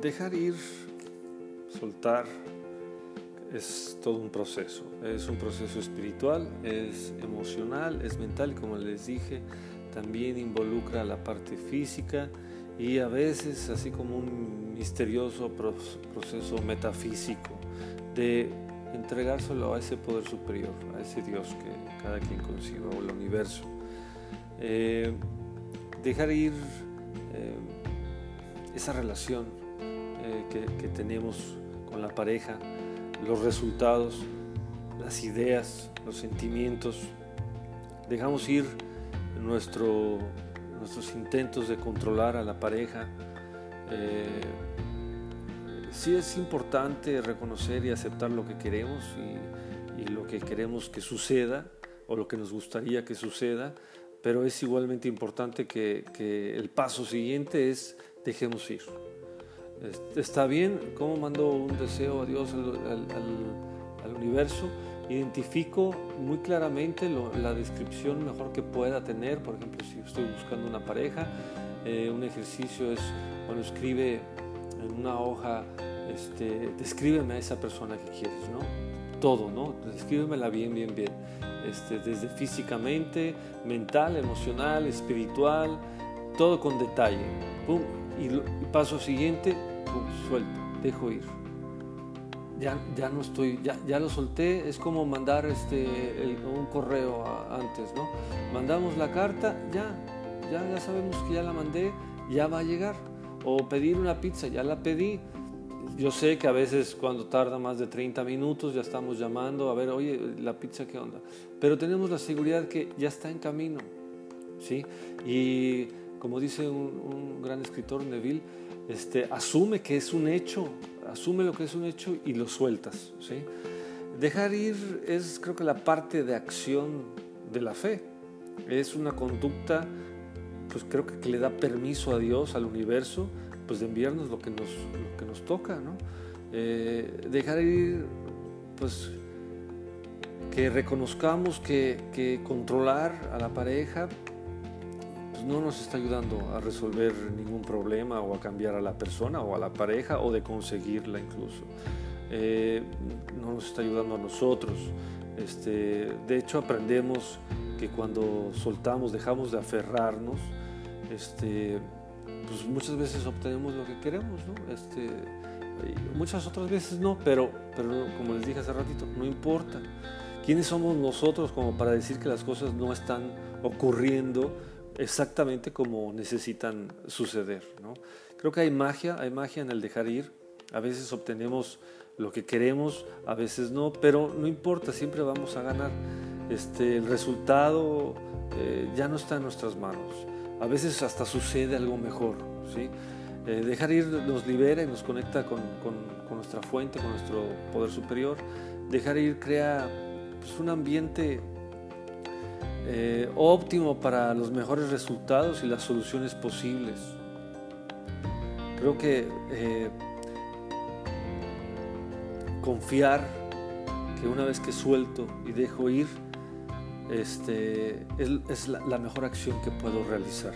dejar ir, soltar, es todo un proceso. Es un proceso espiritual, es emocional, es mental, como les dije, también involucra la parte física y a veces así como un misterioso proceso metafísico de entregárselo a ese poder superior, a ese Dios que cada quien conciba o el universo. Eh, dejar ir eh, esa relación eh, que, tenemos con la pareja, los resultados, las ideas, los sentimientos. Dejamos ir nuestro, nuestros intentos de controlar a la pareja. Eh, sí es importante reconocer y aceptar lo que queremos y, lo que queremos que suceda o lo que nos gustaría que suceda, pero es igualmente importante que el paso siguiente es dejemos ir. Está bien, ¿cómo mando un deseo a Dios, al, al, universo? Identifico muy claramente la descripción mejor que pueda tener. Por ejemplo, si estoy buscando una pareja, eh, un ejercicio es, cuando escribe en una hoja, este, descríbeme a esa persona que quieres, ¿no? Todo, ¿no? Descríbemela bien, bien, bien. Este, desde físicamente, mental, emocional, espiritual, todo con detalle. ¡Pum! Y paso siguiente, suelto, dejo ir. Ya, ya no estoy, ya, ya lo solté, es como mandar este, un correo antes, ¿no? Mandamos la carta, ya, ya, ya sabemos que ya la mandé, ya va a llegar. O pedir una pizza, ya la pedí. Yo sé que a veces cuando tarda más de 30 minutos ya estamos llamando a ver, oye, la pizza qué onda. Pero tenemos la seguridad que ya está en camino, ¿sí? Y como dice un, gran escritor, Neville, este, asume que es un hecho, asume lo que es un hecho y lo sueltas. ¿sí? Dejar ir es creo que la parte de acción de la fe. Es una conducta, pues creo que, le da permiso a Dios, al universo, pues de enviarnos lo que nos, lo que nos toca. ¿no? Eh, dejar ir, pues que reconozcamos que, que controlar a la pareja no nos está ayudando a resolver ningún problema o a cambiar a la persona o a la pareja o de conseguirla incluso. Eh, no nos está ayudando a nosotros. Este, de hecho, aprendemos que cuando soltamos, dejamos de aferrarnos, este, pues muchas veces obtenemos lo que queremos, ¿no? Este, muchas otras veces no, pero, pero como les dije hace ratito, no importa. ¿Quiénes somos nosotros como para decir que las cosas no están ocurriendo exactamente como necesitan suceder. ¿no? Creo que hay magia, hay magia en el dejar ir. A veces obtenemos lo que queremos, a veces no, pero no importa, siempre vamos a ganar. Este, el resultado eh, ya no está en nuestras manos. A veces hasta sucede algo mejor. ¿sí? Eh, dejar ir nos libera y nos conecta con, con, con, nuestra fuente, con nuestro poder superior. Dejar ir crea pues, un ambiente eh, óptimo para los mejores resultados y las soluciones posibles. Creo que eh, confiar que una vez que suelto y dejo ir, este, es, la, la mejor acción que puedo realizar.